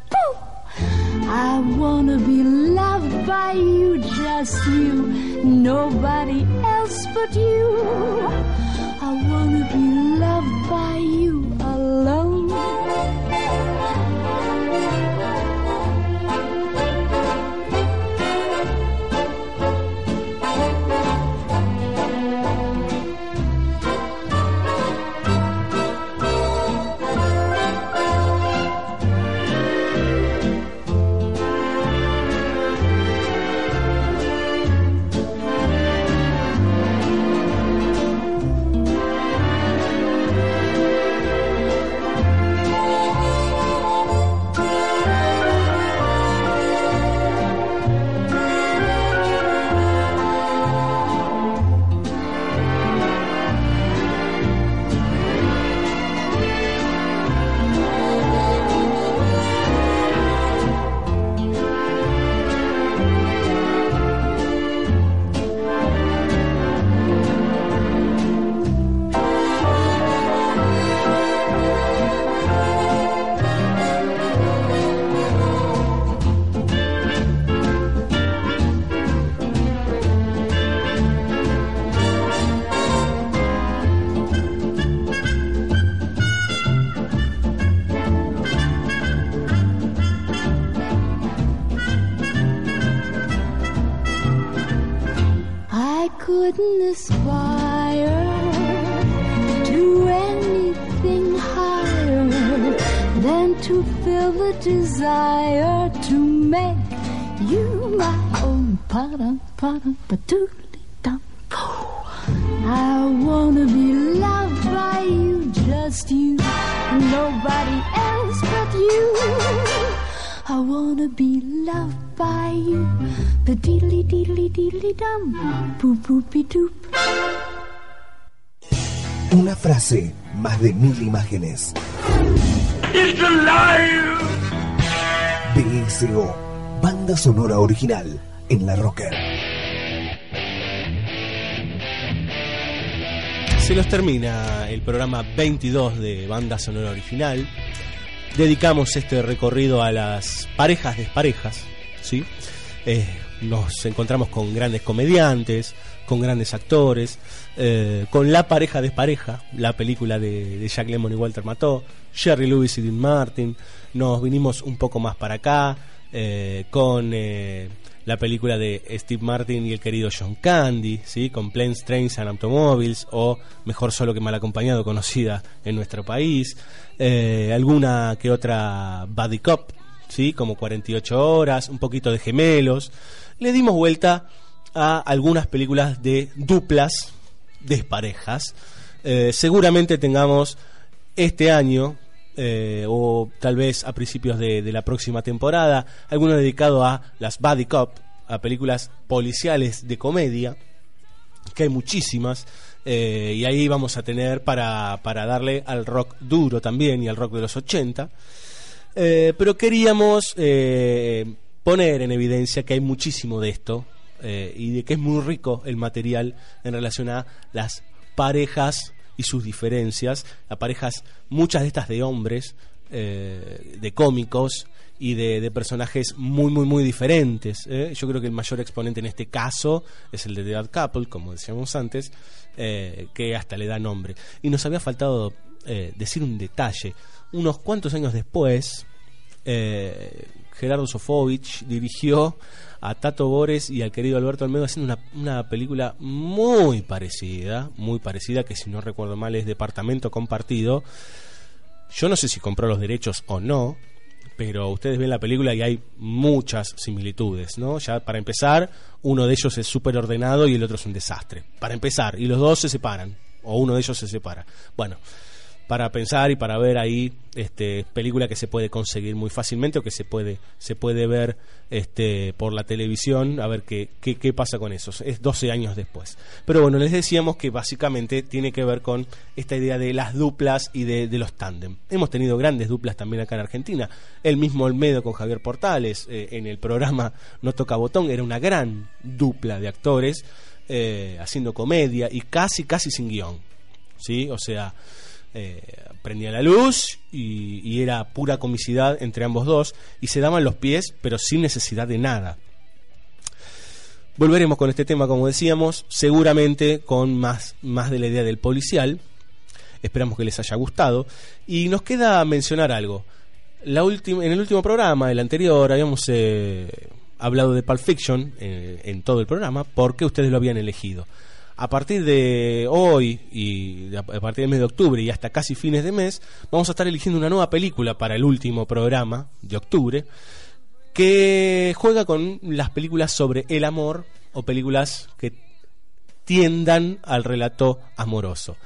I wanna be loved by you, just you, nobody else but you. I wanna be loved by you alone. Más de mil imágenes. It's alive! BSO, banda sonora original en la Rocker. Se nos termina el programa 22 de Banda Sonora Original. Dedicamos este recorrido a las parejas desparejas, ¿sí? Eh, nos encontramos con grandes comediantes, con grandes actores, eh, con La pareja despareja, la película de, Jack Lemmon y Walter Mató, Jerry Lewis y Dean Martin. Nos vinimos un poco más para acá eh, con eh, la película de Steve Martin y el querido John Candy, ¿sí? con Planes, Trains and Automobiles, o Mejor Solo que Mal Acompañado, conocida en nuestro país. Alguna que otra Buddy Cop, ¿sí? como 48 horas, un poquito de gemelos. Le dimos vuelta a algunas películas de duplas, desparejas. Eh, seguramente tengamos este año, eh, o tal vez a principios de, la próxima temporada, alguno dedicado a las Buddy Cop, a películas policiales de comedia, que hay muchísimas. eh, y ahí vamos a tener para, para darle al rock duro también y al rock de los 80. Eh, pero queríamos poner en evidencia que hay muchísimo de esto eh, y de que es muy rico el material en relación a las parejas y sus diferencias, a parejas, muchas de estas de hombres, eh, de cómicos y de, personajes muy, muy, muy diferentes. ¿eh? Yo creo que el mayor exponente en este caso es el de The Dead Couple, como decíamos antes, que hasta le da nombre. Y nos había faltado decir un detalle. Unos cuantos años después, Gerardo Sofovich dirigió a Tato Bores y al querido Alberto Almedo haciendo una, una película muy parecida, muy parecida, que si no recuerdo mal es Departamento Compartido. Yo no sé si compró los derechos o no, pero ustedes ven la película y hay muchas similitudes, ¿no? Ya para empezar, uno de ellos es súper ordenado y el otro es un desastre. Para empezar, y los dos se separan, o uno de ellos se separa. Bueno, para pensar y para ver ahí este película que se puede conseguir muy fácilmente o que se puede se puede ver este por la televisión a ver qué, qué, qué pasa con eso. Es 12 años después. Pero bueno les decíamos que básicamente tiene que ver con esta idea de las duplas y de, los tándem. Hemos tenido grandes duplas también acá en Argentina. El mismo Olmedo con Javier Portales eh, en el programa No toca botón era una gran dupla de actores eh, haciendo comedia y casi casi sin guion. Sí o sea eh, prendía la luz y, era pura comicidad entre ambos dos y se daban los pies pero sin necesidad de nada. Volveremos con este tema como decíamos, seguramente con más, más de la idea del policial. Esperamos que les haya gustado. Y nos queda mencionar algo. La en el último programa, el anterior, habíamos eh, hablado de Pulp Fiction eh, en todo el programa porque ustedes lo habían elegido a partir de hoy y a partir del mes de octubre y hasta casi fines de mes, vamos a estar eligiendo una nueva película para el último programa de octubre que juega con las películas sobre el amor o películas que tiendan al relato amoroso.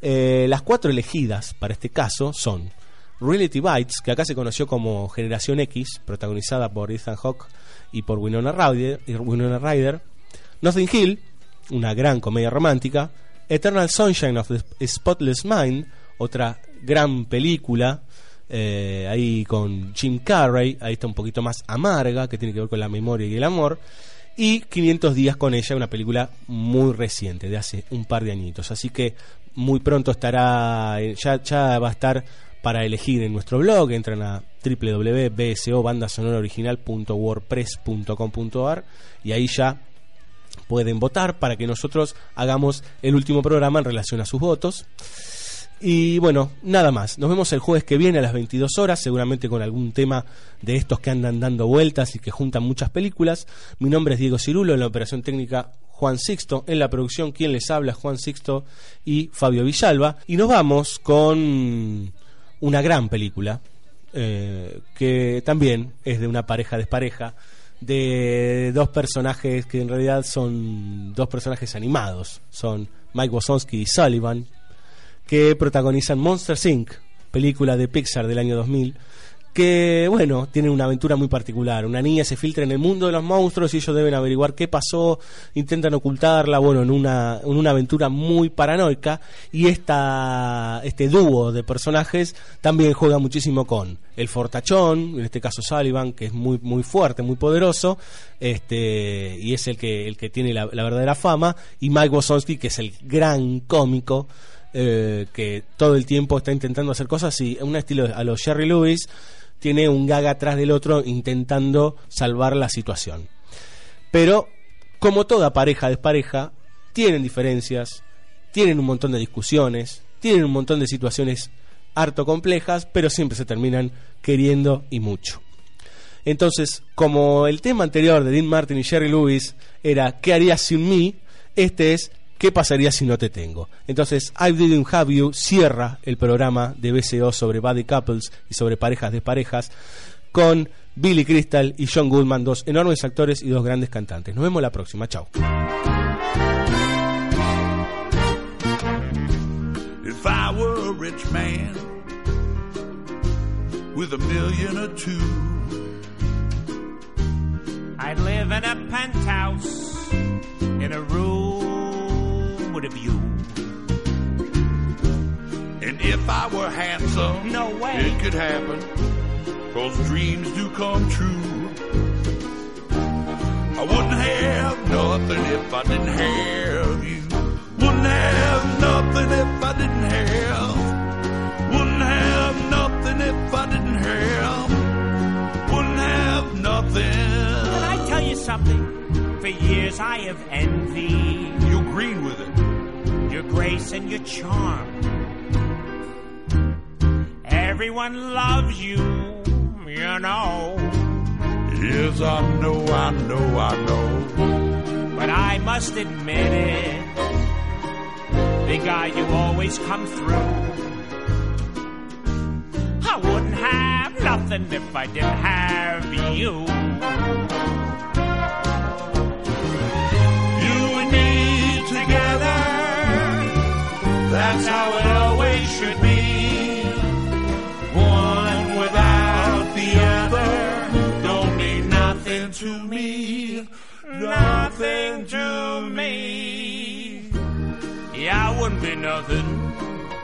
Eh, las cuatro elegidas para este caso son Reality Bites, que acá se conoció como Generación X, protagonizada por Ethan Hawke y por Winona Ryder, Winona Ryder Nothing Hill, una gran comedia romántica, Eternal Sunshine of the Spotless Mind, otra gran película, eh, ahí con Jim Carrey, ahí está un poquito más amarga, que tiene que ver con la memoria y el amor, y 500 días con ella, una película muy reciente, de hace un par de añitos, así que muy pronto estará, eh, ya, ya va a estar para elegir en nuestro blog, entran a www.bsobandasonoraoriginal.wordpress.com.ar y ahí ya pueden votar para que nosotros hagamos el último programa en relación a sus votos. Y bueno, nada más. Nos vemos el jueves que viene a las 22 horas, seguramente con algún tema de estos que andan dando vueltas y que juntan muchas películas. Mi nombre es Diego Cirulo, en la operación técnica Juan Sixto, en la producción quien les habla Juan Sixto y Fabio Villalba. Y nos vamos con una gran película, eh, que también es de una pareja despareja, de dos personajes que en realidad son dos personajes animados, son Mike Wazowski y Sullivan, que protagonizan Monster Inc., película de Pixar del año 2000, que, bueno, tienen una aventura muy particular. Una niña se filtra en el mundo de los monstruos y ellos deben averiguar qué pasó, intentan ocultarla, bueno, en una, en una aventura muy paranoica. Y esta, este dúo de personajes también juega muchísimo con el fortachón, en este caso Sullivan, que es muy, muy fuerte, muy poderoso, este, y es el que, el que tiene la, verdadera fama, y Mike Wazowski, que es el gran cómico, eh, que todo el tiempo está intentando hacer cosas y un estilo a los Jerry Lewis tiene un gag atrás del otro intentando salvar la situación. Pero, como toda pareja despareja, tienen diferencias, tienen un montón de discusiones, tienen un montón de situaciones harto complejas, pero siempre se terminan queriendo y mucho. Entonces, como el tema anterior de Dean Martin y Jerry Lewis era ¿qué harías sin mí? Este es ¿qué pasaría si no te tengo? Entonces, I Didn't Have You cierra el programa de BCO sobre Body Couples y sobre parejas de parejas con Billy Crystal y John Goodman, dos enormes actores y dos grandes cantantes. Nos vemos la próxima. Chao. If I were a rich man with a million or two, I'd live in a penthouse in a room with a view. and if I were handsome, No way. it could happen, cause dreams do come true. I wouldn't have nothing if I didn't have you. Wouldn't have nothing if I didn't have. Wouldn't have nothing if I didn't have. Wouldn't have nothing. Can I tell you something? For years I have envied You agreed with it. Your grace and your charm. Everyone loves you, you know. Yes, I know, I know, I know. But I must admit it, the guy you always come through. I wouldn't have nothing if I didn't have you. You That's how it always should be. One without the other don't mean nothing to me. Nothing to me. Yeah, I wouldn't be nothing.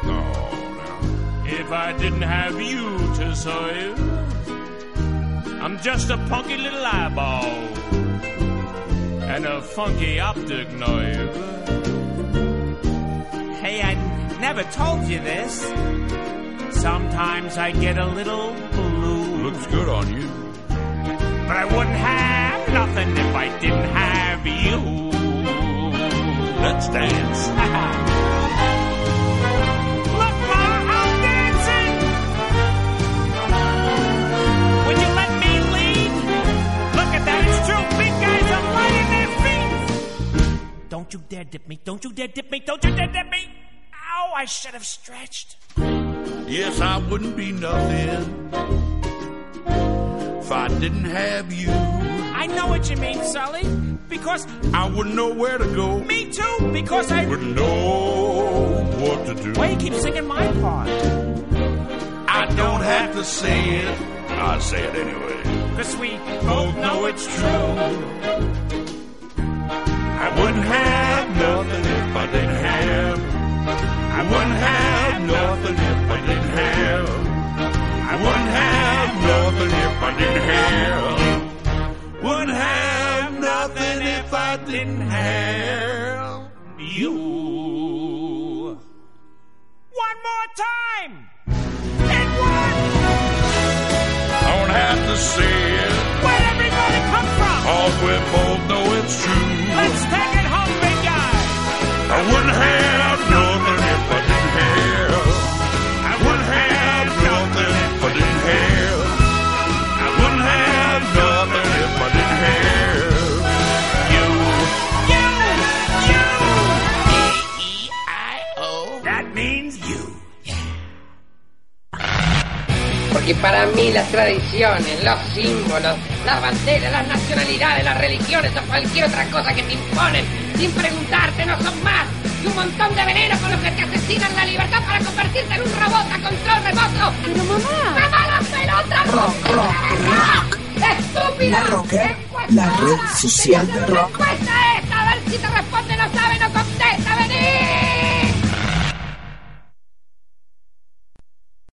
No, if I didn't have you to serve. I'm just a punky little eyeball and a funky optic nerve. Never told you this. Sometimes I get a little blue. Looks good on you. But I wouldn't have nothing if I didn't have you. Let's dance. Look, I'm dancing. Would you let me lead? Look at that, it's true. Big guys are lighting their feet. Don't you dare dip me. Don't you dare dip me. Don't you dare dip me. I should have stretched. Yes, I wouldn't be nothing if I didn't have you. I know what you mean, Sully. Because I wouldn't know where to go. me too. Because I. Wouldn't know what to do. Why you keep singing my part? I don't have to say it. I say it anyway. Because we both know it's true. I wouldn't have nothing if I didn't have. I wouldn't have nothing if I didn't have. I wouldn't have nothing if I didn't have. Wouldn't have nothing if I didn't have you. One more time. And one. Don't have to say it. Where'd everybody come from? All we both know it's true. Let's take it Y para mí las tradiciones, los símbolos, las banderas, las nacionalidades, las religiones o cualquier otra cosa que te imponen sin preguntarte no son más que un montón de veneno con los que te asesinan la libertad para convertirte en un robot a control remoto. Pero mamá. ¡Mamá la pelota! ¡Estúpida! La Rocker, la red social del rock. Respuesta esta, a ver si te responde, no sabe, no